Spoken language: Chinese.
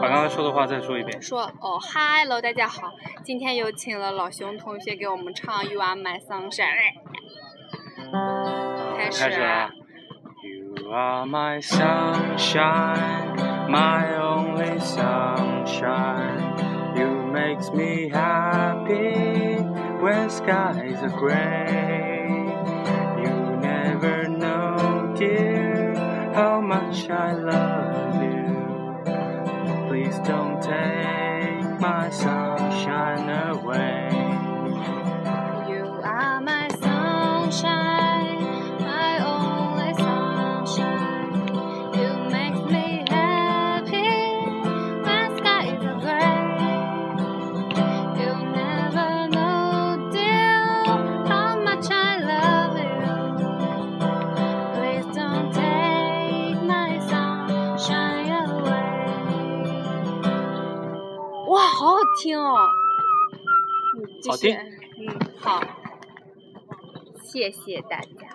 把刚才说的话再说一遍。说哦，Hello，大家好，今天有请了老熊同学给我们唱《You Are My Sunshine》。开始开始啊。You are my sunshine, my only sunshine. You makes me happy when skies are gray. You never know, dear, how much I love you. Please don't take my sunshine away. 哇，好好听哦！嗯，好听嗯，好，谢谢大家。